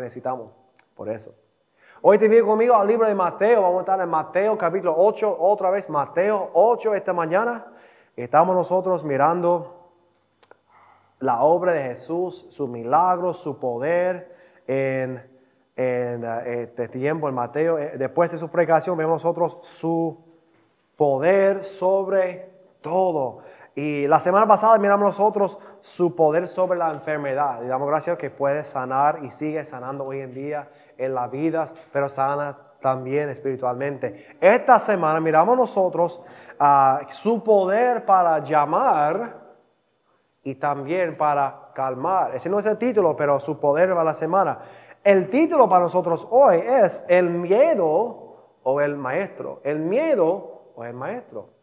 necesitamos por eso. Hoy te vienes conmigo al libro de Mateo, vamos a estar en Mateo capítulo 8, otra vez Mateo 8 esta mañana. Estamos nosotros mirando la obra de Jesús, su milagro, su poder en, en eh, este tiempo en Mateo. Eh, después de su predicación vemos nosotros su poder sobre todo. Y la semana pasada miramos nosotros su poder sobre la enfermedad. Y damos gracias que puede sanar y sigue sanando hoy en día en la vida, pero sana también espiritualmente. Esta semana miramos nosotros a su poder para llamar y también para calmar. Ese no es el título, pero su poder para la semana. El título para nosotros hoy es el miedo o el maestro. El miedo o el maestro.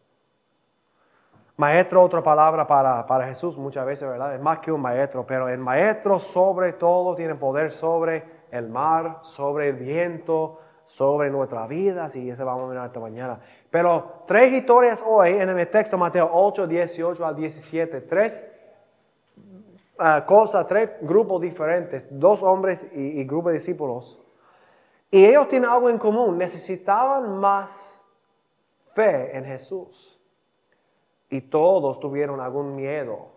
Maestro, otra palabra para, para Jesús muchas veces, ¿verdad? Es más que un maestro, pero el maestro sobre todo tiene poder sobre el mar, sobre el viento, sobre nuestras vidas y eso vamos a ver esta mañana. Pero tres historias hoy en el texto Mateo 8, 18 al 17. Tres ah, cosas, tres grupos diferentes, dos hombres y, y grupo de discípulos. Y ellos tienen algo en común, necesitaban más fe en Jesús. Y todos tuvieron algún miedo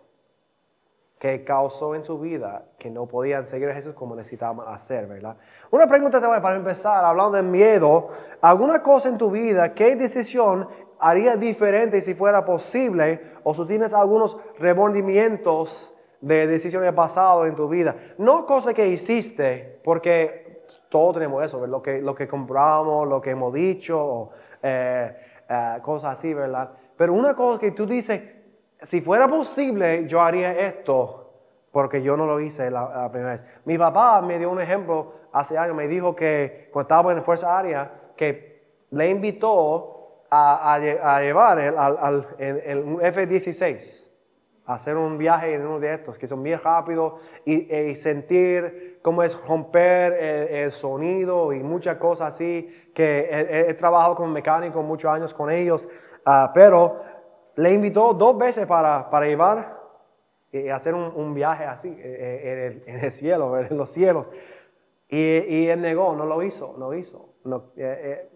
que causó en su vida que no podían seguir a Jesús como necesitaban hacer, ¿verdad? Una pregunta para empezar, hablando de miedo, ¿alguna cosa en tu vida, qué decisión haría diferente si fuera posible o si tienes algunos remordimientos de decisiones pasadas en tu vida? No cosas que hiciste, porque todos tenemos eso, Lo que, lo que compramos, lo que hemos dicho, eh, eh, cosas así, ¿verdad? Pero una cosa que tú dices, si fuera posible, yo haría esto, porque yo no lo hice la, primera vez. Mi papá me dio un ejemplo hace años, me dijo que cuando estaba en Fuerza Aérea, que le invitó a, llevar el, al, F-16, a hacer un viaje en uno de estos, que son bien rápidos, y, sentir cómo es romper el, sonido y muchas cosas así, que he, trabajado como mecánico muchos años con ellos, ah, pero le invitó dos veces para, para llevar y hacer un, viaje así eh, eh, en, el, cielo, en los cielos. Y, él negó, no lo hizo, no hizo. Eh,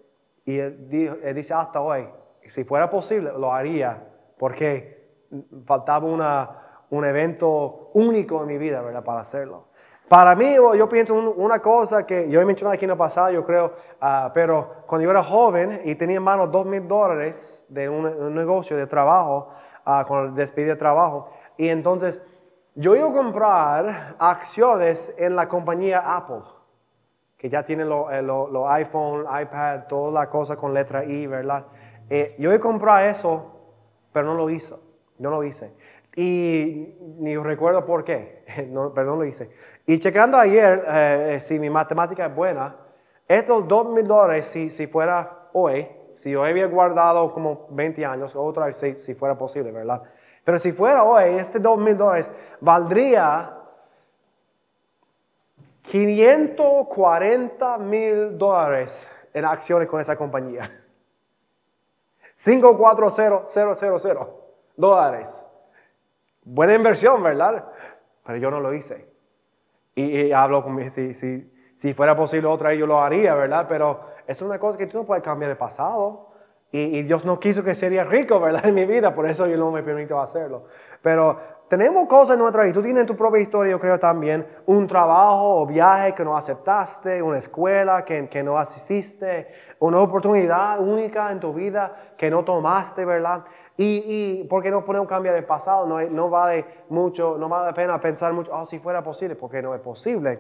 y él, dice hasta hoy, si fuera posible, lo haría, porque faltaba una, un evento único en mi vida, ¿verdad? Para hacerlo. Para mí, yo pienso una cosa que yo he mencionado aquí en el pasado, yo creo, ah, pero cuando yo era joven y tenía en mano dos mil dólares, de un, negocio de trabajo, uh, con el despido de trabajo. Y entonces yo iba a comprar acciones en la compañía Apple, que ya tiene los eh, lo, iPhone, iPad, toda la cosa con letra I, ¿verdad? Eh, yo iba a comprar eso, pero no lo hizo, no lo hice. Y ni recuerdo por qué, no lo hice. Y checando ayer, eh, si mi matemática es buena, estos dos mil dólares, si, si fuera hoy, si yo había guardado como 20 años, otra vez si, fuera posible, ¿verdad? Pero si fuera hoy, este 2 mil dólares valdría 540 mil dólares en acciones con esa compañía. 540,000 dólares. Buena inversión, ¿verdad? Pero yo no lo hice. Y, hablo con si, si, si fuera posible otra vez yo lo haría, ¿verdad? Pero es una cosa que tú no puedes cambiar el pasado. Y, Dios no quiso que sería rico, ¿verdad? En mi vida, por eso yo no me permito hacerlo. Pero tenemos cosas en nuestra vida. Tú tienes tu propia historia, yo creo también. Un trabajo o viaje que no aceptaste, una escuela que, que no asististe, una oportunidad única en tu vida que no tomaste, ¿verdad? Y, y ¿por qué no podemos cambiar el pasado? No, no vale mucho, no vale la pena pensar mucho, oh, si fuera posible, porque no es posible.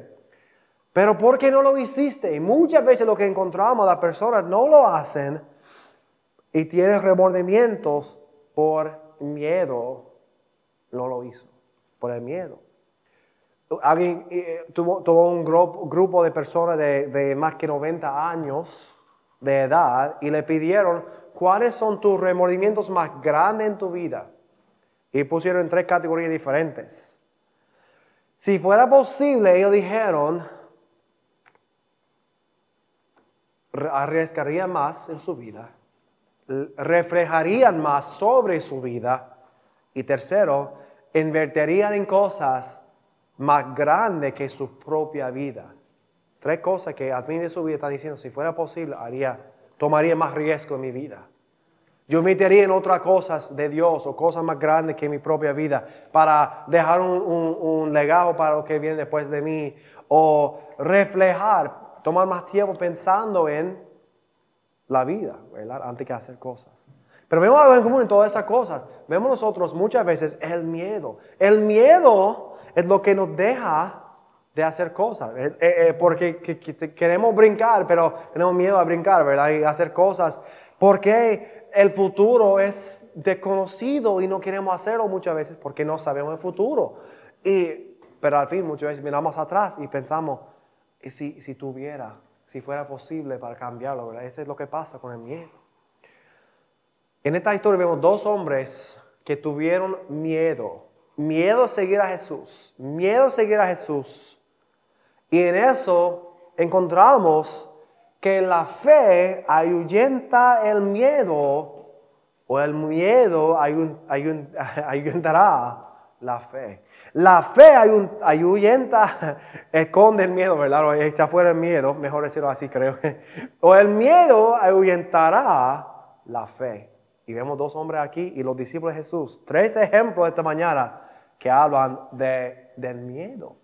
Pero ¿por qué no lo hiciste? Y muchas veces lo que encontramos, las personas no lo hacen y tienen remordimientos por miedo. No lo hizo, por el miedo. Alguien eh, tuvo, un grupo, de personas de, de más que 90 años de edad y le pidieron cuáles son tus remordimientos más grandes en tu vida. Y pusieron en tres categorías diferentes. Si fuera posible, ellos dijeron, arriesgarían más en su vida, reflejarían más sobre su vida y tercero, invertirían en cosas más grandes que su propia vida. Tres cosas que al de su vida está diciendo, si fuera posible, haría, tomaría más riesgo en mi vida. Yo metería en otras cosas de Dios o cosas más grandes que mi propia vida para dejar un, legado para lo que viene después de mí o reflejar, tomar más tiempo pensando en la vida, ¿verdad? Antes que hacer cosas. Pero vemos algo en común en todas esas cosas. Vemos nosotros muchas veces el miedo. El miedo es lo que nos deja de hacer cosas. Eh, eh, eh, porque queremos brincar, pero tenemos miedo a brincar, ¿verdad? Y hacer cosas. Porque el futuro es desconocido y no queremos hacerlo muchas veces porque no sabemos el futuro. Y, pero al fin muchas veces miramos atrás y pensamos, ¿y si, si tuviera, si fuera posible para cambiarlo? ¿verdad? Eso es lo que pasa con el miedo. En esta historia vemos dos hombres que tuvieron miedo, miedo a seguir a Jesús, miedo a seguir a Jesús. Y en eso encontramos que la fe ahuyenta el miedo o el miedo ayuntará la fe. La fe ahuyenta, esconde el miedo, ¿verdad? O echa fuera el miedo, mejor decirlo así creo. O el miedo ahuyentará la fe. Y vemos dos hombres aquí y los discípulos de Jesús. Tres ejemplos esta mañana que hablan de, del miedo.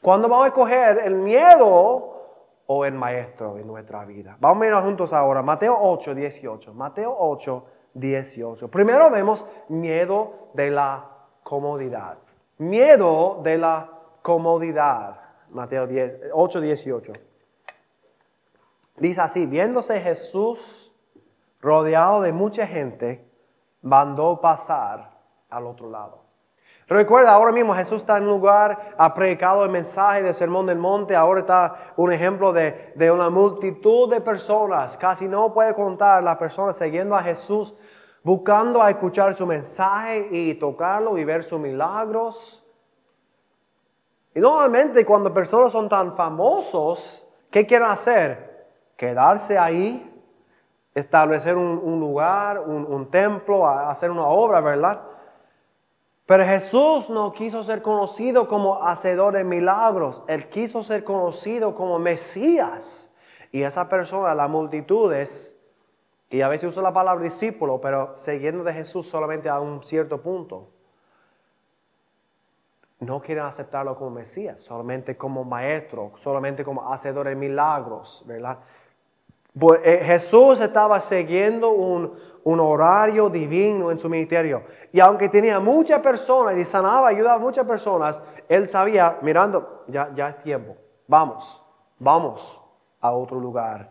Cuando vamos a escoger el miedo o el maestro en nuestra vida. Vamos a mirar juntos ahora, Mateo 8, 18. Mateo 8, 18. Primero vemos miedo de la comodidad. Miedo de la comodidad. Mateo 10, 8, 18. Dice así, viéndose Jesús rodeado de mucha gente, mandó pasar al otro lado. Recuerda, ahora mismo Jesús está en un lugar, ha predicado el mensaje del Sermón del Monte, ahora está un ejemplo de, de una multitud de personas, casi no puede contar las personas siguiendo a Jesús, buscando a escuchar su mensaje y tocarlo y ver sus milagros. Y normalmente cuando personas son tan famosos, ¿qué quieren hacer? Quedarse ahí, establecer un, lugar, un, un templo, hacer una obra, ¿verdad? Pero Jesús no quiso ser conocido como hacedor de milagros, Él quiso ser conocido como Mesías. Y esa persona, las multitudes, y a veces usa la palabra discípulo, pero siguiendo de Jesús solamente a un cierto punto, no quieren aceptarlo como Mesías, solamente como maestro, solamente como hacedor de milagros, ¿verdad? Eh, Jesús estaba siguiendo un, un horario divino en su ministerio. Y aunque tenía muchas personas y sanaba, ayudaba a muchas personas, él sabía, mirando, ya, ya es tiempo, vamos, vamos a otro lugar.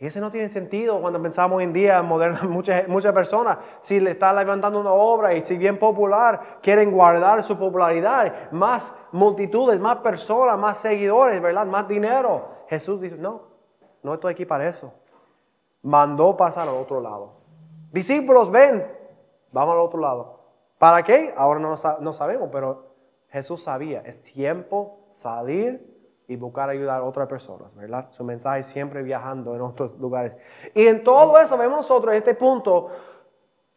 Y ese no tiene sentido cuando pensamos en día, moderna, muchas, muchas personas, si le está levantando una obra y si bien popular, quieren guardar su popularidad, más multitudes, más personas, más seguidores, ¿verdad? Más dinero. Jesús dice, no, no estoy aquí para eso mandó pasar al otro lado. Discípulos, ven, vamos al otro lado. ¿Para qué? Ahora no, sabemos, pero Jesús sabía, es tiempo salir y buscar ayudar a otras personas, ¿verdad? Su mensaje siempre viajando en otros lugares. Y en todo eso vemos nosotros, en este punto,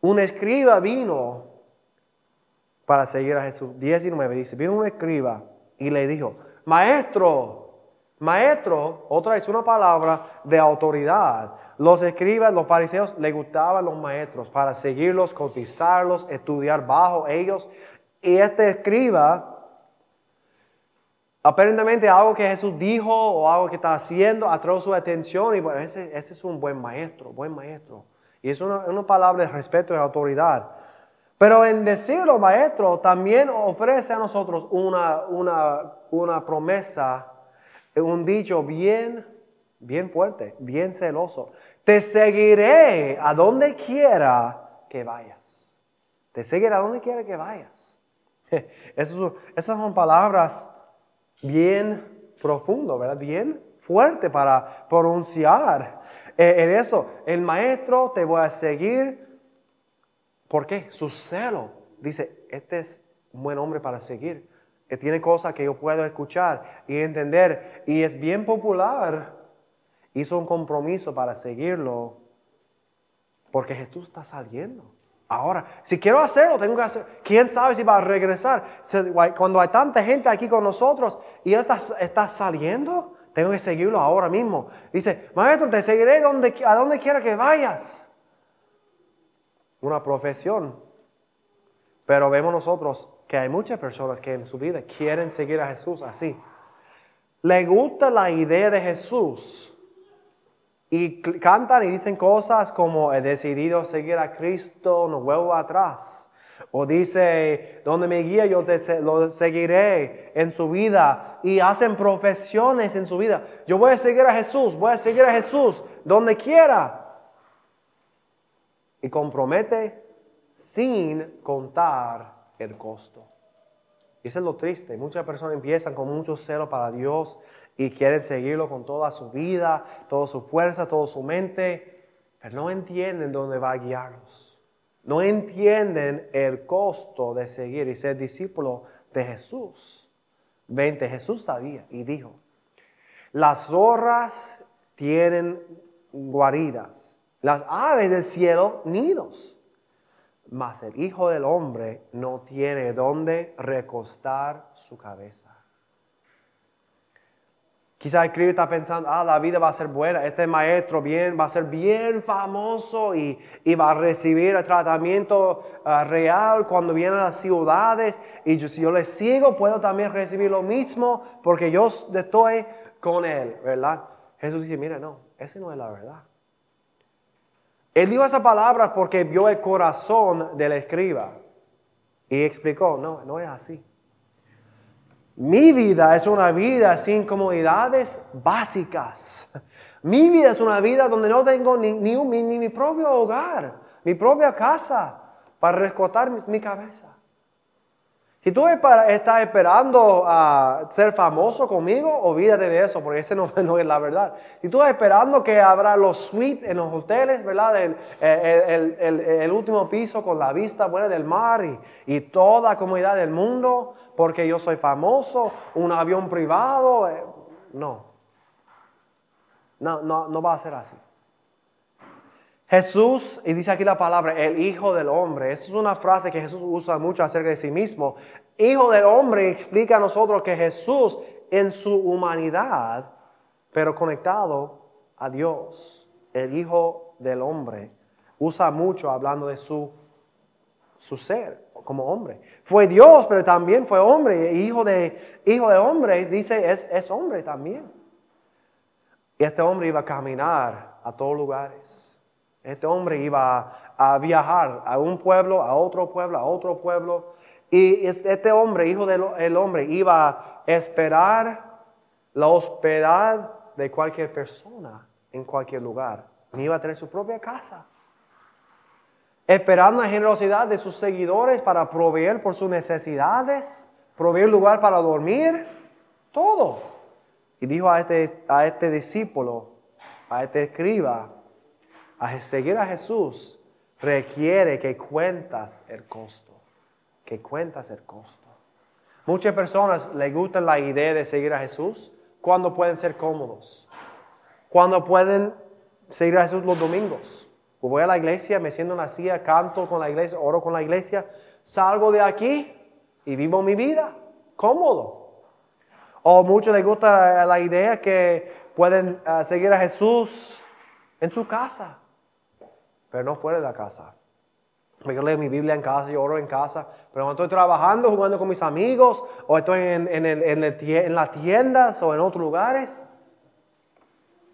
un escriba vino para seguir a Jesús. 19 dice, vino un escriba y le dijo, maestro, maestro, otra vez una palabra de autoridad. Los escribas, los fariseos, les gustaban los maestros para seguirlos, cotizarlos, estudiar bajo ellos. Y este escriba, aparentemente algo que Jesús dijo o algo que está haciendo atrajo su atención y ese, es un buen maestro, buen maestro. Y es una, una palabra de respeto y autoridad. Pero en decirlo maestro también ofrece a nosotros una, una, una promesa, un dicho bien bien fuerte, bien celoso. Te seguiré a donde quiera que vayas. Te seguiré a donde quiera que vayas. esas son palabras bien profundas. Bien fuerte para pronunciar. Eh, en eso, el maestro te voy a seguir. ¿Por qué? Su celo. Dice, este es un buen hombre para seguir. Que tiene cosas que yo puedo escuchar y entender. Y es bien popular hizo un compromiso para seguirlo porque Jesús está saliendo. Ahora, si quiero hacerlo, tengo que hacer. ¿Quién sabe si va a regresar? Cuando hay tanta gente aquí con nosotros y Él está, está saliendo, Tengo que seguirlo ahora mismo. Dice, maestro, te seguiré a donde quiera que vayas. Una profesión. Pero vemos nosotros que hay muchas personas que en su vida quieren seguir a Jesús así. Le gusta la idea de Jesús. Y cantan y dicen cosas como he decidido seguir a Cristo, no vuelvo atrás. O dice, donde me guía yo te, lo seguiré en su vida. Y hacen profesiones en su vida. Yo voy a seguir a Jesús, voy a seguir a Jesús donde quiera. Y compromete sin contar el costo. Y eso es lo triste. Muchas personas empiezan con mucho celo para Dios y quieren seguirlo con toda su vida, toda su fuerza, toda su mente, pero no entienden dónde va a guiarlos no entienden el costo de seguir y ser discípulo de Jesús. 20. Jesús sabía y dijo, las zorras tienen guaridas, las aves del cielo nidos, mas el Hijo del Hombre no tiene dónde recostar su cabeza. Quizás el está pensando, ah, la vida va a ser buena, este maestro bien, va a ser bien famoso y, va a recibir el tratamiento ah, real cuando viene a las ciudades. Y si yo le sigo, puedo también recibir lo mismo porque yo estoy con él, ¿verdad? Jesús dice, mira, no, esa no es la verdad. Él dijo esa palabra porque vio el corazón del escriba y explicó, no, no es así. Mi vida es una vida sin comodidades básicas. Mi vida es una vida donde no tengo ni, ni, mi propio hogar, mi propia casa para rescotar mi, cabeza. Si tú estás esperando a ser famoso conmigo, olvídate de eso, porque ese no, es la verdad. Si tú estás esperando que habrá los suites en los hoteles, ¿verdad? El, el, último piso con la vista buena del mar y, y toda la comodidad del mundo, porque yo soy famoso, un avión privado. Eh, no. No, no, no va a ser así. Jesús, y dice aquí la palabra, el Hijo del Hombre. Esa es una frase que Jesús usa mucho acerca de sí mismo. Hijo del Hombre explica a nosotros que Jesús en su humanidad, pero conectado a Dios, el Hijo del Hombre, usa mucho hablando de su, su ser como hombre. Fue Dios, pero también fue hombre. Hijo de, hijo de hombre, dice, es, es hombre también. Y este hombre iba a caminar a todos lugares. Este hombre iba a, viajar a un pueblo, a otro pueblo, a otro pueblo. Y este hombre, hijo del hombre, iba a esperar la hospedad de cualquier persona en cualquier lugar. Ni iba a tener su propia casa esperando la generosidad de sus seguidores para proveer por sus necesidades, proveer lugar para dormir, todo. Y dijo a este, a este discípulo, a este escriba, a seguir a Jesús requiere que cuentas el costo, que cuentas el costo. Muchas personas les gusta la idea de seguir a Jesús cuando pueden ser cómodos, cuando pueden seguir a Jesús los domingos voy a la iglesia, me siento en la silla, canto con la iglesia, oro con la iglesia, salgo de aquí y vivo mi vida cómodo. O muchos les gusta la idea que pueden ah, seguir a Jesús en su casa, pero no fuera de la casa. Yo leo mi Biblia en casa, yo oro en casa, pero cuando estoy trabajando, jugando con mis amigos, o estoy en, en, en, en las tiendas o en otros lugares,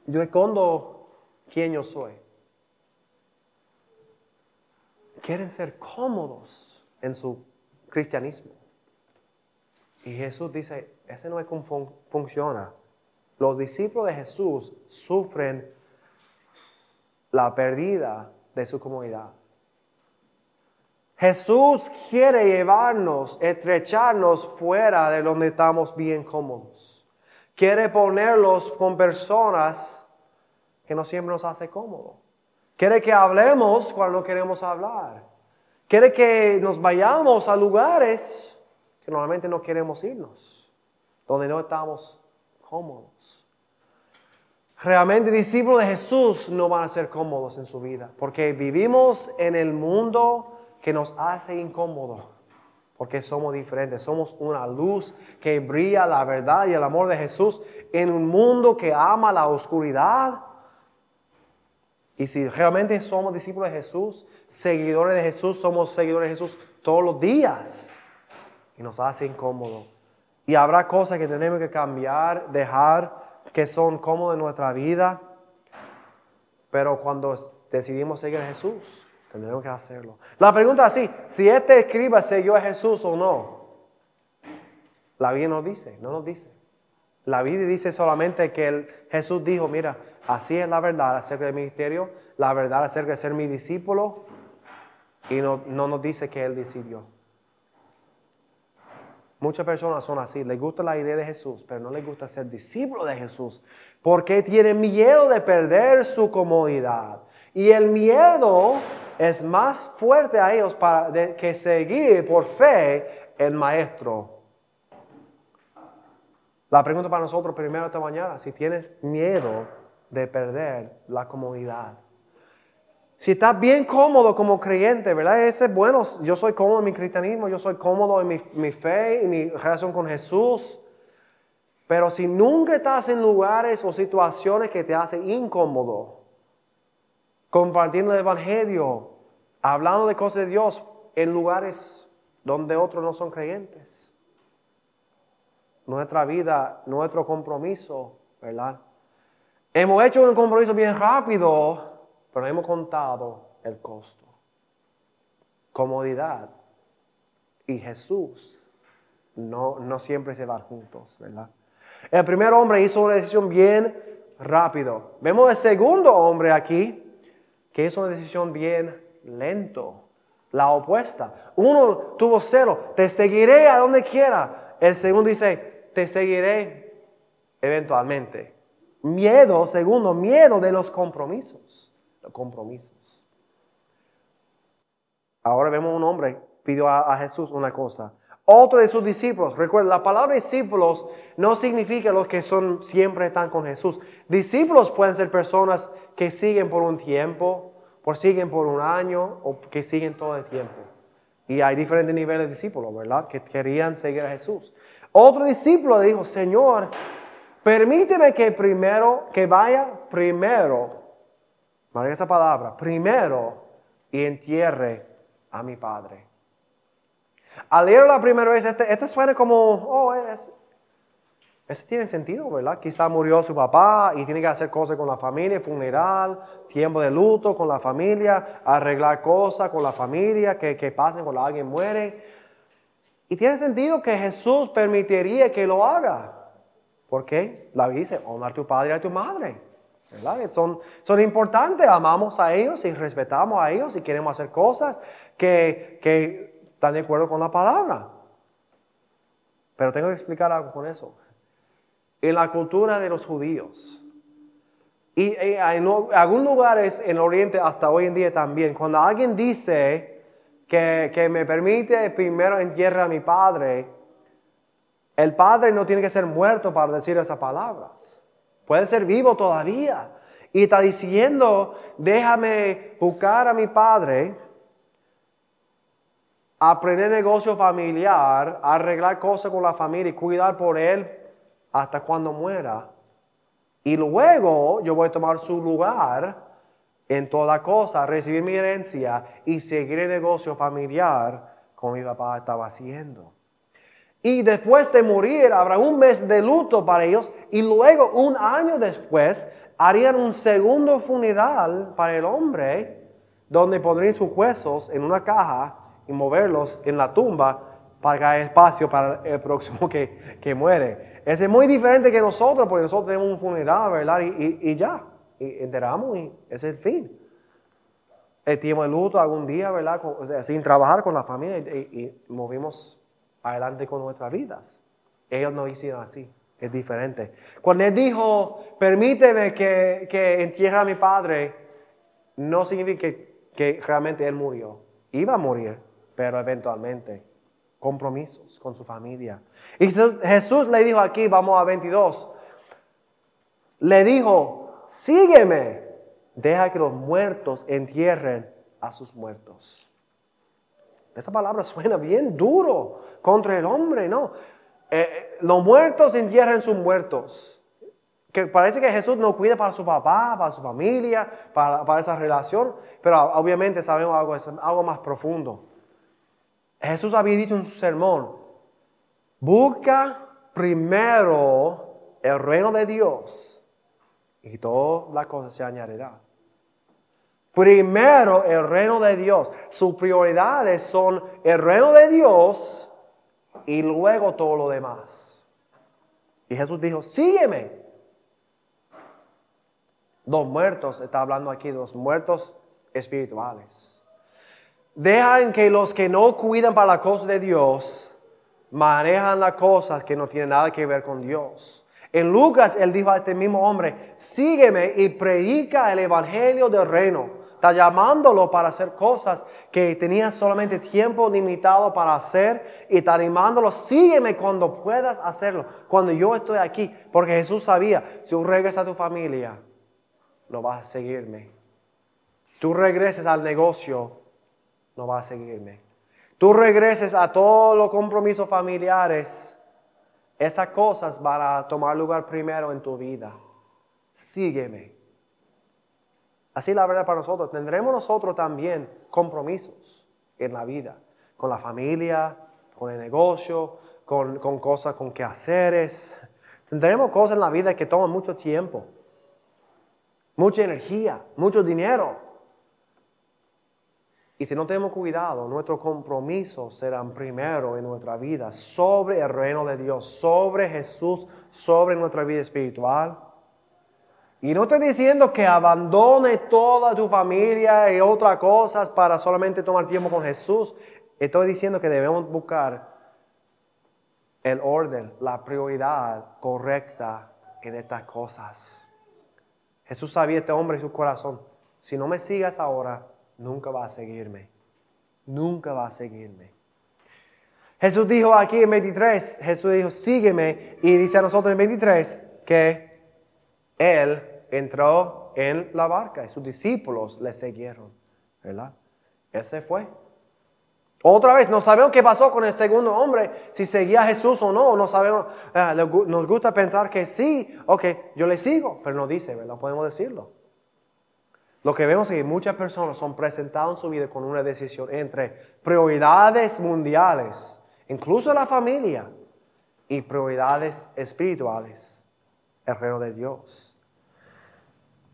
yo escondo quién yo soy quieren ser cómodos en su cristianismo. Y Jesús dice, ese no es como funciona. Los discípulos de Jesús sufren la pérdida de su comunidad. Jesús quiere llevarnos, estrecharnos fuera de donde estamos bien cómodos. Quiere ponerlos con personas que no siempre nos hace cómodo. Quiere que hablemos cuando no queremos hablar. Quiere que nos vayamos a lugares que normalmente no queremos irnos, donde no estamos cómodos. Realmente discípulos de Jesús no van a ser cómodos en su vida, porque vivimos en el mundo que nos hace incómodo. porque somos diferentes. Somos una luz que brilla la verdad y el amor de Jesús en un mundo que ama la oscuridad. Y si realmente somos discípulos de Jesús, seguidores de Jesús, somos seguidores de Jesús todos los días. Y nos hace incómodo. Y habrá cosas que tenemos que cambiar, dejar, que son cómodas en nuestra vida. Pero cuando decidimos seguir a Jesús, tendremos que hacerlo. La pregunta es así, si este escriba siguió a Jesús o no. La Biblia no dice, no nos dice. La Biblia dice solamente que Jesús dijo, mira, así es la verdad acerca del ministerio, la verdad acerca de ser mi discípulo, y no, no nos dice que Él decidió. Muchas personas son así, les gusta la idea de Jesús, pero no les gusta ser discípulo de Jesús, porque tienen miedo de perder su comodidad. Y el miedo es más fuerte a ellos para, que seguir por fe el maestro. La pregunta para nosotros primero esta mañana, si tienes miedo de perder la comodidad. Si estás bien cómodo como creyente, ¿verdad? Ese es bueno, yo soy cómodo en mi cristianismo, yo soy cómodo en mi, mi fe y mi relación con Jesús. Pero si nunca estás en lugares o situaciones que te hacen incómodo, compartiendo el Evangelio, hablando de cosas de Dios en lugares donde otros no son creyentes. Nuestra vida, nuestro compromiso, ¿verdad? Hemos hecho un compromiso bien rápido, pero hemos contado el costo. Comodidad y Jesús no, no siempre se van juntos, ¿verdad? El primer hombre hizo una decisión bien rápido. Vemos el segundo hombre aquí que hizo una decisión bien lento. La opuesta. Uno tuvo cero, te seguiré a donde quiera. El segundo dice, te seguiré eventualmente. Miedo, segundo, miedo de los compromisos. Los compromisos. Ahora vemos un hombre pidió a, Jesús una cosa. Otro de sus discípulos, recuerda, la palabra discípulos no significa los que son siempre están con Jesús. Discípulos pueden ser personas que siguen por un tiempo, por siguen por un año o que siguen todo el tiempo. Y hay diferentes niveles de discípulos, ¿verdad? Que querían seguir a Jesús. Otro discípulo dijo, Señor, permíteme que primero, que vaya primero, marca esa palabra, primero y entierre a mi Padre. Al leer la primera vez, este, este suena como, oh, es, eso tiene sentido, ¿verdad? Quizá murió su papá y tiene que hacer cosas con la familia, funeral, tiempo de luto con la familia, arreglar cosas con la familia que, que pasen cuando alguien muere. Y tiene sentido que Jesús permitiría que lo haga. ¿Por qué? La Biblia dice, honra a tu padre y a tu madre. Son, son importantes, amamos a ellos y respetamos a ellos y queremos hacer cosas que, que están de acuerdo con la palabra. Pero tengo que explicar algo con eso en la cultura de los judíos. Y en algunos lugares en Oriente hasta hoy en día también, cuando alguien dice que, que me permite primero entierrar a mi padre, el padre no tiene que ser muerto para decir esas palabras. Puede ser vivo todavía. Y está diciendo, déjame buscar a mi padre, aprender negocio familiar, arreglar cosas con la familia y cuidar por él hasta cuando muera. Y luego yo voy a tomar su lugar en toda cosa, recibir mi herencia y seguir el negocio familiar como mi papá estaba haciendo. Y después de morir habrá un mes de luto para ellos y luego un año después harían un segundo funeral para el hombre donde pondrían sus huesos en una caja y moverlos en la tumba para que haya espacio para el próximo que, que muere. Ese es muy diferente que nosotros, porque nosotros tenemos un funeral, ¿verdad? Y, ya, y enteramos y es el fin. El tiempo de luto algún día, ¿verdad? sin trabajar con la familia y, movimos adelante con nuestras vidas. Ellos no hicieron así, es diferente. Cuando él dijo, permíteme que, que entierre a mi padre, no significa que, que realmente él murió. Iba a morir, pero eventualmente. Compromisos con su familia. Y Jesús le dijo aquí, vamos a 22, le dijo, sígueme, deja que los muertos entierren a sus muertos. Esa palabra suena bien duro contra el hombre, ¿no? Eh, eh, los muertos entierran sus muertos. Que parece que Jesús no cuida para su papá, para su familia, para, esa relación, pero obviamente sabemos algo, algo más profundo. Jesús había dicho en su sermón, busca primero el reino de Dios y todas las cosas se añadirán. Primero el reino de Dios. Sus prioridades son el reino de Dios y luego todo lo demás. Y Jesús dijo, sígueme. Dos muertos, está hablando aquí, dos muertos espirituales. Dejan que los que no cuidan para la cosa de Dios manejan las cosas que no tienen nada que ver con Dios. En Lucas, él dijo a este mismo hombre, sígueme y predica el evangelio del reino. Está llamándolo para hacer cosas que tenía solamente tiempo limitado para hacer y está animándolo, sígueme cuando puedas hacerlo, cuando yo estoy aquí. Porque Jesús sabía, si tú regresas a tu familia, no vas a seguirme. Tú regreses al negocio, no vas a seguirme. Tú regreses a todos los compromisos familiares, esas cosas van a tomar lugar primero en tu vida. Sígueme. Así la verdad para nosotros. Tendremos nosotros también compromisos en la vida, con la familia, con el negocio, con, cosas, con quehaceres. Tendremos cosas en la vida que toman mucho tiempo, mucha energía, mucho dinero. Y si no tenemos cuidado, nuestros compromisos serán primero en nuestra vida sobre el reino de Dios, sobre Jesús, sobre nuestra vida espiritual. Y no estoy diciendo que abandone toda tu familia y otras cosas para solamente tomar tiempo con Jesús. Estoy diciendo que debemos buscar el orden, la prioridad correcta en estas cosas. Jesús sabía este hombre en su corazón. Si no me sigas ahora, nunca va a seguirme. Nunca va a seguirme. Jesús dijo aquí en 23, Jesús dijo, sígueme. Y dice a nosotros en 23 que él entró en la barca y sus discípulos le siguieron, ¿verdad? Él se fue. Otra vez, no sabemos qué pasó con el segundo hombre, si seguía a Jesús o no, no sabemos, ah, nos gusta pensar que sí, ok, yo le sigo, pero no dice, ¿verdad? Podemos decirlo. Lo que vemos es que muchas personas son presentadas en su vida con una decisión entre prioridades mundiales, incluso la familia, y prioridades espirituales, el reino de Dios.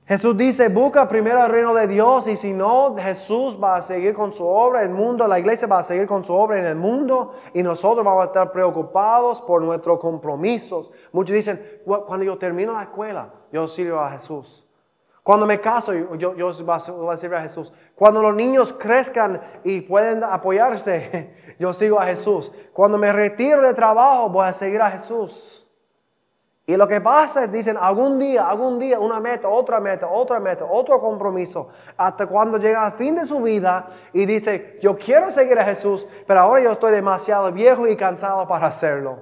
Jesús dice, busca primero el reino de Dios y si no, Jesús va a seguir con su obra, el mundo, la iglesia va a seguir con su obra en el mundo y nosotros vamos a estar preocupados por nuestros compromisos. Muchos dicen, cuando yo termino la escuela, yo sirvo a Jesús. Cuando me caso, yo, yo voy a servir a Jesús. Cuando los niños crezcan y pueden apoyarse, yo sigo a Jesús. Cuando me retiro de trabajo, voy a seguir a Jesús. Y lo que pasa es, dicen, algún día, algún día, una meta, otra meta, otra meta, otro compromiso, hasta cuando llega al fin de su vida y dice, yo quiero seguir a Jesús, pero ahora yo estoy demasiado viejo y cansado para hacerlo.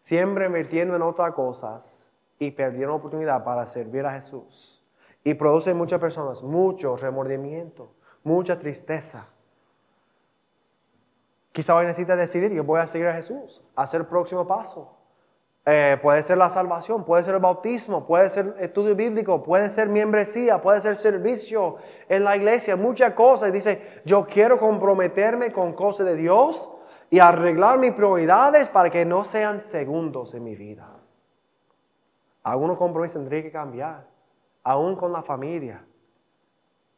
Siempre invirtiendo en otras cosas y perdiendo oportunidad para servir a Jesús. Y produce en muchas personas mucho remordimiento, mucha tristeza. Quizá hoy necesita decidir, yo voy a seguir a Jesús, hacer el próximo paso. Eh, puede ser la salvación, puede ser el bautismo, puede ser estudio bíblico, puede ser membresía, puede ser servicio en la iglesia, muchas cosas. Dice, yo quiero comprometerme con cosas de Dios y arreglar mis prioridades para que no sean segundos en mi vida. Algunos compromisos tendría que cambiar, aún con la familia.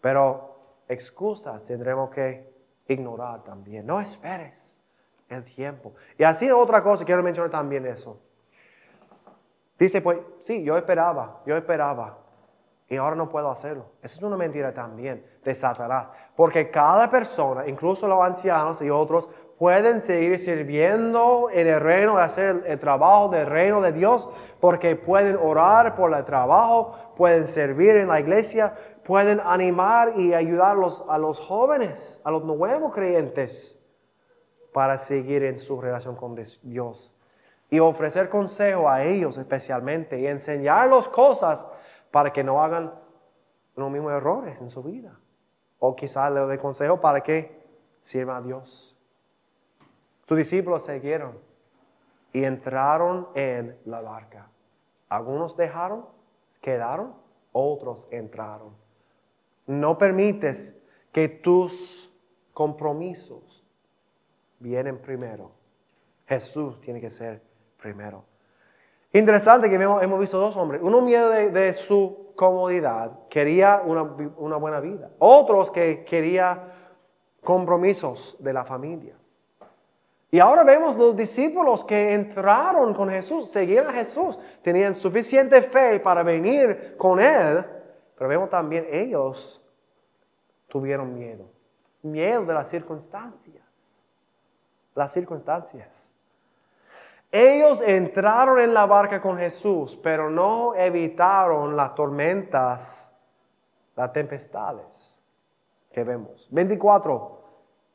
Pero excusas tendremos que ignorar también. No esperes el tiempo. Y así otra cosa, quiero mencionar también eso. Dice, pues sí, yo esperaba, yo esperaba. Y ahora no puedo hacerlo. Esa es una mentira también de Satanás. Porque cada persona, incluso los ancianos y otros, pueden seguir sirviendo en el reino, hacer el trabajo del reino de Dios, porque pueden orar por el trabajo, pueden servir en la iglesia, pueden animar y ayudar a los jóvenes, a los nuevos creyentes, para seguir en su relación con Dios y ofrecer consejo a ellos especialmente y enseñarlos cosas para que no hagan los mismos errores en su vida. O quizás le dé consejo para que sirvan a Dios. Tus discípulos siguieron y entraron en la barca. Algunos dejaron, quedaron, otros entraron. No permites que tus compromisos vienen primero. Jesús tiene que ser primero. Interesante que hemos, visto dos hombres. Uno miedo de, su comodidad, quería una, una, buena vida. Otros que quería compromisos de la familia. Y ahora vemos los discípulos que entraron con Jesús, seguían a Jesús, tenían suficiente fe para venir con Él, pero vemos también ellos tuvieron miedo, miedo de las circunstancias, las circunstancias. Ellos entraron en la barca con Jesús, pero no evitaron las tormentas, las tempestades que vemos. 24.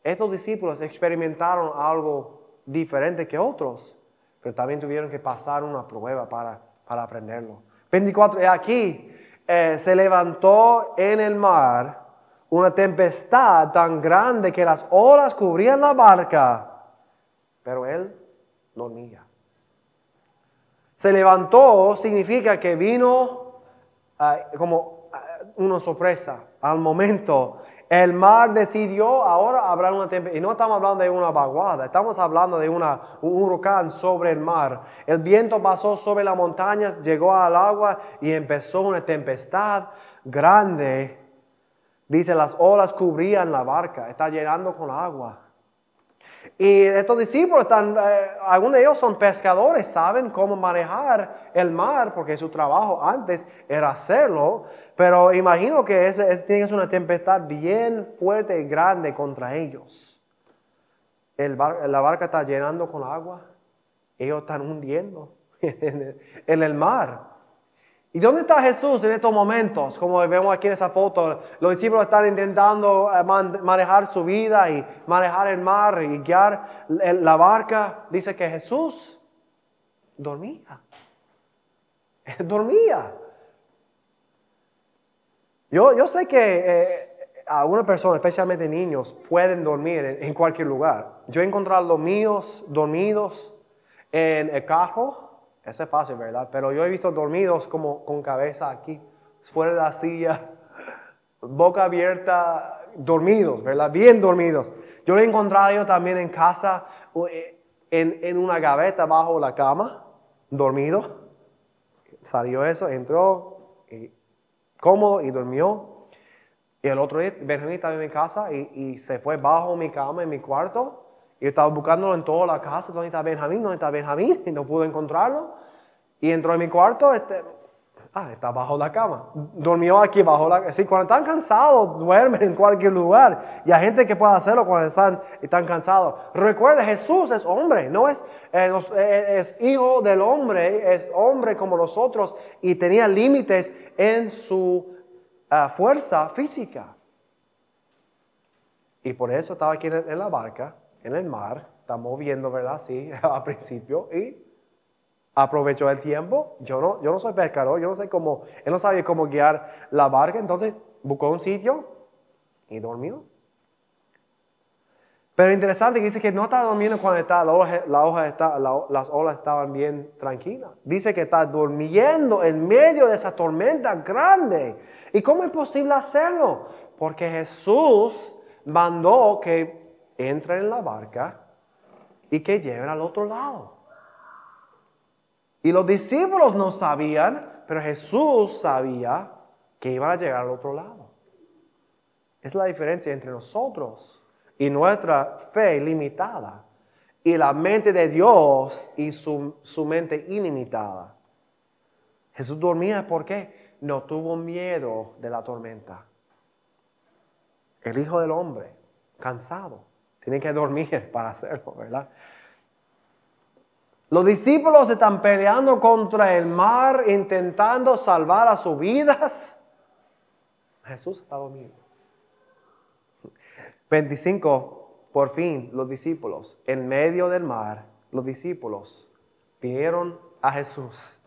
Estos discípulos experimentaron algo diferente que otros, pero también tuvieron que pasar una prueba para, para aprenderlo. 24. Aquí eh, se levantó en el mar una tempestad tan grande que las olas cubrían la barca, pero él dormía. Se levantó significa que vino ah, como ah, una sorpresa al momento. El mar decidió, ahora habrá una tempestad. Y no estamos hablando de una vaguada, estamos hablando de una, un huracán sobre el mar. El viento pasó sobre las montañas, llegó al agua y empezó una tempestad grande. Dice, las olas cubrían la barca, está llenando con agua. Y estos discípulos, están, eh, algunos de ellos son pescadores, saben cómo manejar el mar, porque su trabajo antes era hacerlo. Pero imagino que que ser una tempestad bien fuerte y grande contra ellos. El la barca está llenando con agua, ellos están hundiendo en el mar. ¿Y dónde está Jesús en estos momentos? Como vemos aquí en esa foto, los discípulos están intentando eh, manejar su vida y manejar el mar y guiar la barca. Dice que Jesús dormía. dormía. Yo, yo sé que eh, algunas personas, especialmente niños, pueden dormir en, en cualquier lugar. Yo he encontrado los míos dormidos en el carro eso es fácil, ¿verdad? Pero yo he visto dormidos como con cabeza aquí, fuera de la silla, boca abierta, dormidos, ¿verdad? Bien dormidos. Yo lo he encontrado yo también en casa, eh, en, en una gaveta bajo la cama, dormido. Salió eso, entró, y, cómodo y durmió. Y el otro día, Benjamín estaba en mi casa y, y se fue bajo mi cama en mi cuarto y estaba buscándolo en toda la casa, ¿dónde está Benjamín? ¿Dónde está Benjamín? Y no pudo encontrarlo. Y entró en mi cuarto, este, ah, está bajo la cama. Durmió aquí bajo la cama. Sí, cuando están cansados, duermen en cualquier lugar. Y hay gente que puede hacerlo cuando están, están cansados. Recuerda, Jesús es hombre, no es, eh, eh, es hijo del hombre, es hombre como nosotros y tenía límites en su ah, fuerza física. Y por eso estaba aquí en la barca en el mar, está moviendo, ¿verdad? Sí, al principio, y aprovechó el tiempo. Yo no, yo no soy pescador, yo no sé cómo, él no sabía cómo guiar la barca, entonces buscó un sitio y durmió. Pero interesante que dice que no está durmiendo cuando hoja, la hoja está, las olas estaban bien tranquilas. Dice que está durmiendo en medio de esa tormenta grande. ¿Y cómo es posible hacerlo? Porque Jesús mandó que entren en la barca y que lleven al otro lado. Y los discípulos no sabían, pero Jesús sabía que iban a llegar al otro lado. Es la diferencia entre nosotros y nuestra fe limitada y la mente de Dios y su, su mente ilimitada. Jesús dormía porque no tuvo miedo de la tormenta. El Hijo del Hombre, cansado, tienen que dormir para hacerlo, ¿verdad? Los discípulos están peleando contra el mar, intentando salvar a sus vidas. Jesús está dormido. 25. Por fin, los discípulos, en medio del mar, los discípulos vinieron a Jesús.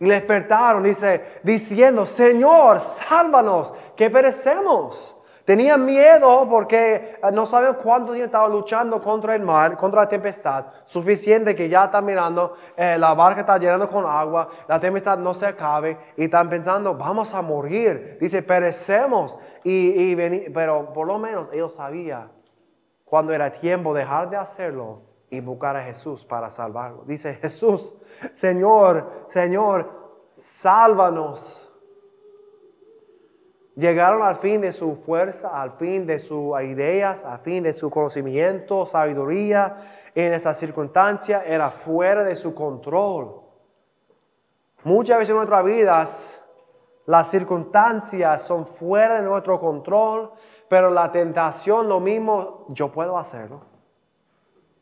Y le despertaron, dice, diciendo, Señor, sálvanos, que perecemos. Tenían miedo porque eh, no sabían cuánto tiempo estaban luchando contra el mar, contra la tempestad. Suficiente que ya están mirando, eh, la barca está llenando con agua, la tempestad no se acabe y están pensando, vamos a morir. Dice, perecemos. Y, y pero por lo menos ellos sabían cuando era tiempo dejar de hacerlo y buscar a Jesús para salvarlo. Dice Jesús, Señor, Señor, sálvanos. Llegaron al fin de su fuerza, al fin de sus ideas, al fin de su conocimiento, sabiduría. En esa circunstancia era fuera de su control. Muchas veces en nuestras vidas las circunstancias son fuera de nuestro control, pero la tentación lo mismo, yo puedo hacerlo.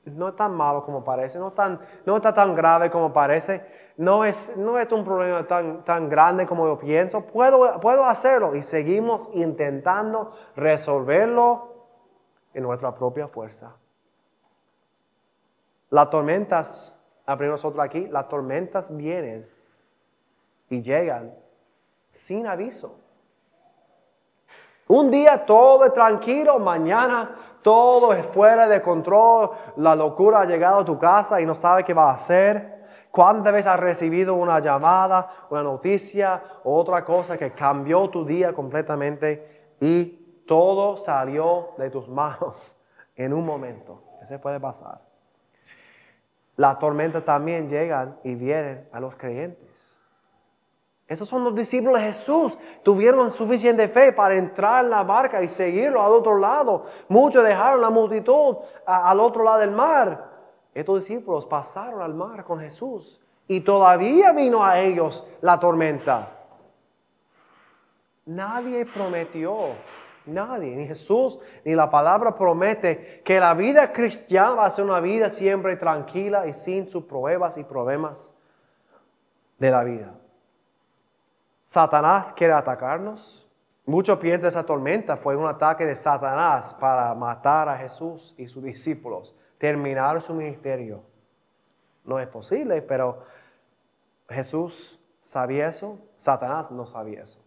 No es tan malo como parece, no, tan, no está tan grave como parece no es, no es un problema tan, tan grande como yo pienso, puedo, puedo hacerlo y seguimos intentando resolverlo en nuestra propia fuerza. Las tormentas, abrimos nosotros aquí, las tormentas vienen y llegan sin aviso. Un día todo es tranquilo, mañana todo es fuera de control, la locura ha llegado a tu casa y no sabe qué va a hacer. ¿Cuántas veces has recibido una llamada, una noticia otra cosa que cambió tu día completamente y todo salió de tus manos en un momento? Eso puede pasar. Las tormentas también llegan y vienen a los creyentes. Esos son los discípulos de Jesús. Tuvieron suficiente fe para entrar en la barca y seguirlo al otro lado. Muchos dejaron la multitud al otro lado del mar estos discípulos pasaron al mar con Jesús y todavía vino a ellos la tormenta. Nadie prometió, nadie, ni Jesús, ni la palabra promete que la vida cristiana va a ser una vida siempre tranquila y sin sus pruebas y problemas de la vida. Satanás quiere atacarnos. Muchos piensan esa tormenta fue un ataque de Satanás para matar a Jesús y sus discípulos terminar su ministerio. No es posible, pero Jesús sabía eso, Satanás no sabía eso.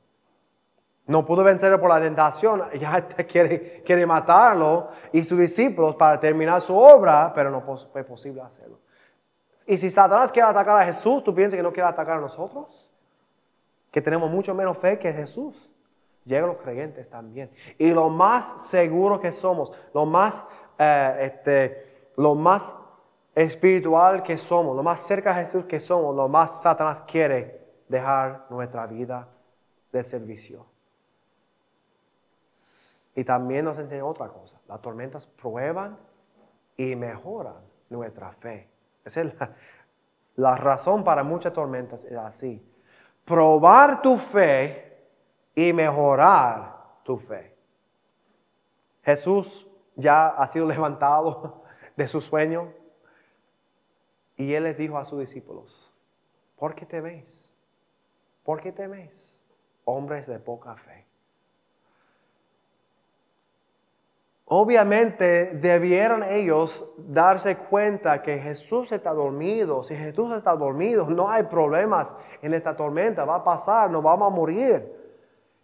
No pudo vencerlo por la tentación, ya quiere, quiere matarlo y sus discípulos para terminar su obra, pero no fue posible hacerlo. Y si Satanás quiere atacar a Jesús, ¿tú piensas que no quiere atacar a nosotros? Que tenemos mucho menos fe que Jesús. Llegan los creyentes también. Y lo más seguro que somos, lo más eh, este, lo más espiritual que somos, lo más cerca de Jesús que somos, lo más Satanás quiere dejar nuestra vida de servicio. Y también nos enseña otra cosa. Las tormentas prueban y mejoran nuestra fe. Esa es la razón para muchas tormentas. Es así. Probar tu fe y mejorar tu fe. Jesús ya ha sido levantado de su sueño. Y él les dijo a sus discípulos, ¿por qué teméis? ¿Por qué teméis? Hombres de poca fe. Obviamente debieron ellos darse cuenta que Jesús está dormido. Si Jesús está dormido, no hay problemas en esta tormenta. Va a pasar, no vamos a morir.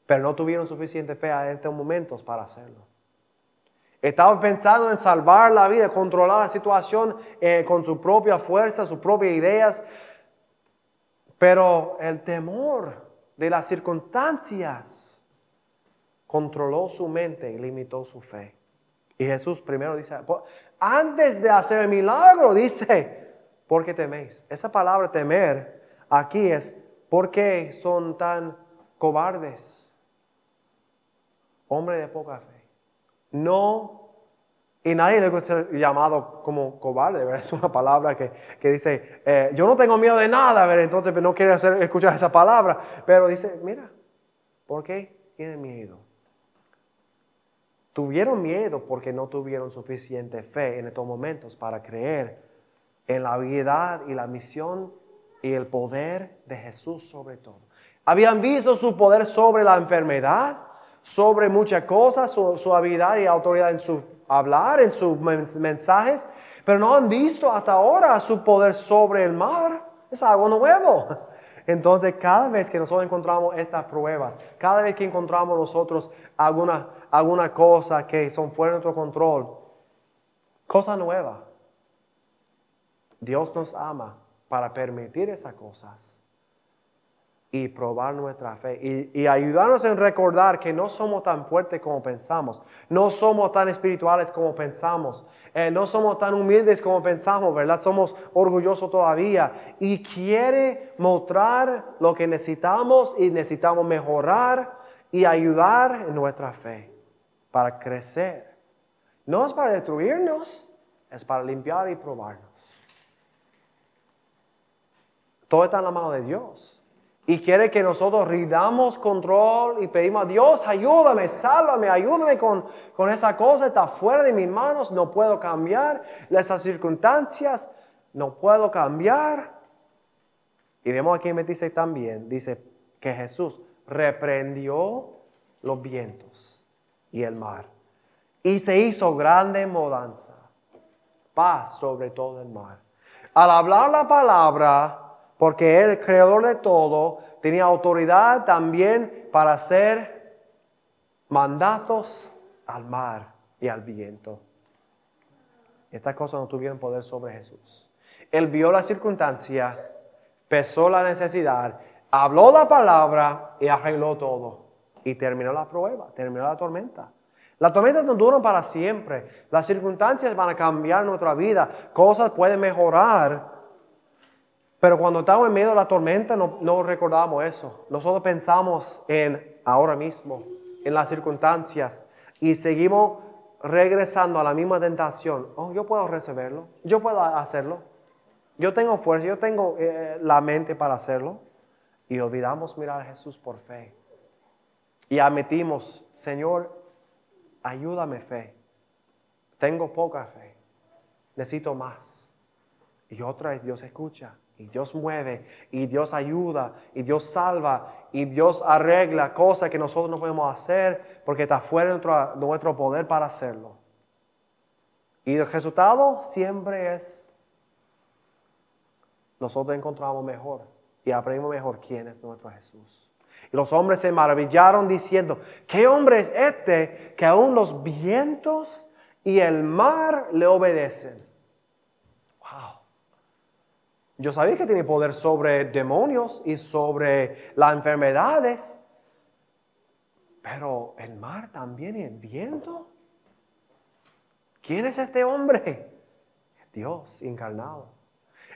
Pero no tuvieron suficiente fe en estos momentos para hacerlo. Estaban pensando en salvar la vida, controlar la situación eh, con su propia fuerza, sus propias ideas. Pero el temor de las circunstancias controló su mente y limitó su fe. Y Jesús primero dice, antes de hacer el milagro, dice, ¿por qué teméis? Esa palabra temer aquí es, ¿por qué son tan cobardes? Hombre de poca fe. No, y nadie gusta ser llamado como cobarde. Es una palabra que, dice, eh, yo no tengo miedo de nada. Entonces pues, no quiere hacer, escuchar esa palabra, pero dice, mira, ¿por qué tienen miedo? Tuvieron miedo porque no tuvieron suficiente fe en estos momentos para creer en la habilidad y la misión y el poder de Jesús sobre todo. Habían visto su poder sobre la enfermedad, sobre muchas cosas, su, habilidad y autoridad en su hablar, en sus mensajes, pero no han visto hasta ahora su poder sobre el mar. Es algo nuevo. Entonces, cada vez que nosotros encontramos estas pruebas, cada vez que encontramos nosotros alguna, alguna cosa que son fuera de nuestro control, cosa nueva, Dios nos ama para permitir esas cosas y probar nuestra fe y, ayudarnos en recordar que no somos tan fuertes como pensamos, no somos tan espirituales como pensamos, eh, no somos tan humildes como pensamos, ¿verdad? Somos orgullosos todavía y quiere mostrar lo que necesitamos y necesitamos mejorar y ayudar en nuestra fe para crecer. No es para destruirnos, es para limpiar y probarnos. Todo está en la mano de Dios. Y quiere que nosotros ridamos control y pedimos a Dios, ayúdame, sálvame, ayúdame con, con esa cosa, está fuera de mis manos, no puedo cambiar esas circunstancias, no puedo cambiar. Y vemos aquí en 26 también, dice que Jesús reprendió los vientos y el mar y se hizo grande mudanza, paz sobre todo el mar. Al hablar la palabra, porque Él, creador de todo, tenía autoridad también para hacer mandatos al mar y al viento. Estas cosas no tuvieron poder sobre Jesús. Él vio la circunstancia, pesó la necesidad, habló la palabra y arregló todo. Y terminó la prueba, terminó la tormenta. La tormenta no dura para siempre. Las circunstancias van a cambiar nuestra vida. Cosas pueden mejorar, pero cuando estamos en medio de la tormenta no, recordamos eso. Nosotros pensamos en ahora mismo, en las circunstancias y seguimos regresando a la misma tentación. Oh, yo puedo recibirlo, yo puedo hacerlo. Yo tengo fuerza, yo tengo eh, la mente para hacerlo. Y olvidamos mirar a Jesús por fe. Y admitimos, Señor, ayúdame fe. Tengo poca fe. Necesito más. Y otra vez Dios escucha. Y Dios mueve, y Dios ayuda, y Dios salva, y Dios arregla cosas que nosotros no podemos hacer porque está fuera de nuestro, nuestro poder para hacerlo. Y el resultado siempre es, nosotros encontramos mejor y aprendemos mejor quién es nuestro Jesús. Y los hombres se maravillaron diciendo, ¿qué hombre es este que aún los vientos y el mar le obedecen? Yo sabía que tiene poder sobre demonios y sobre las enfermedades, pero el mar también y el viento. ¿Quién es este hombre? Dios encarnado,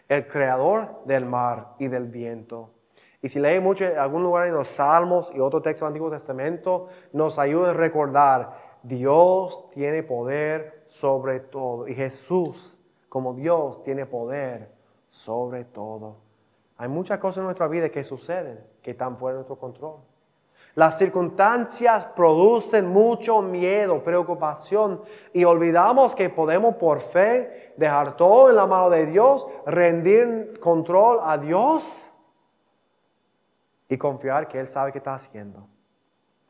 el creador del mar y del viento. Y si leemos mucho en algún lugar en los Salmos y otro texto del Antiguo Testamento, nos ayuda a recordar, Dios tiene poder sobre todo. Y Jesús, como Dios, tiene poder sobre todo. Hay muchas cosas en nuestra vida que suceden que están fuera de nuestro control. Las circunstancias producen mucho miedo, preocupación y olvidamos que podemos por fe dejar todo en la mano de Dios, rendir control a Dios y confiar que Él sabe qué está haciendo.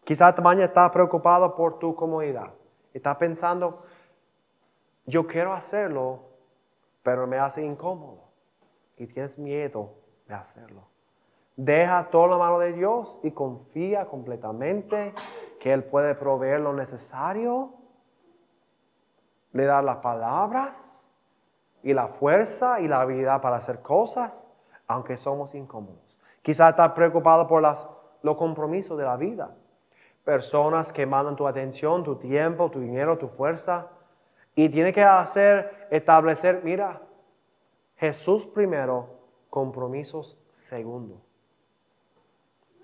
Quizás mañana estás preocupado por tu comodidad. Estás pensando, yo quiero hacerlo, pero me hace incómodo tienes miedo de hacerlo. Deja toda la mano de Dios y confía completamente que Él puede proveer lo necesario, le da las palabras y la fuerza y la habilidad para hacer cosas, aunque somos incómodos. Quizás estás preocupado por las, los compromisos de la vida. Personas que mandan tu atención, tu tiempo, tu dinero, tu fuerza. Y tiene que hacer, establecer, mira, Jesús primero, compromisos segundo.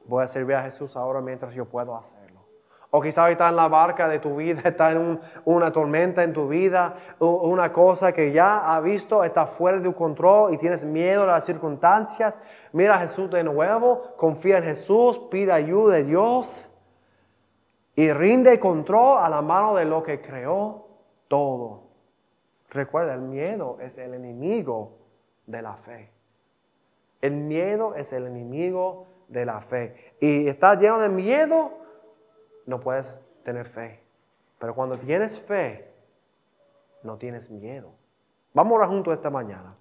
Voy a servir a Jesús ahora mientras yo puedo hacerlo. O quizás está en la barca de tu vida, está en una tormenta en tu vida, una cosa que ya ha visto, está fuera de tu control y tienes miedo de las circunstancias. Mira a Jesús de nuevo, confía en Jesús, pide ayuda de Dios y rinde control a la mano de lo que creó todo. Recuerda, el miedo es el enemigo de la fe. El miedo es el enemigo de la fe. Y estás lleno de miedo, no puedes tener fe. Pero cuando tienes fe, no tienes miedo. Vamos a orar juntos esta mañana.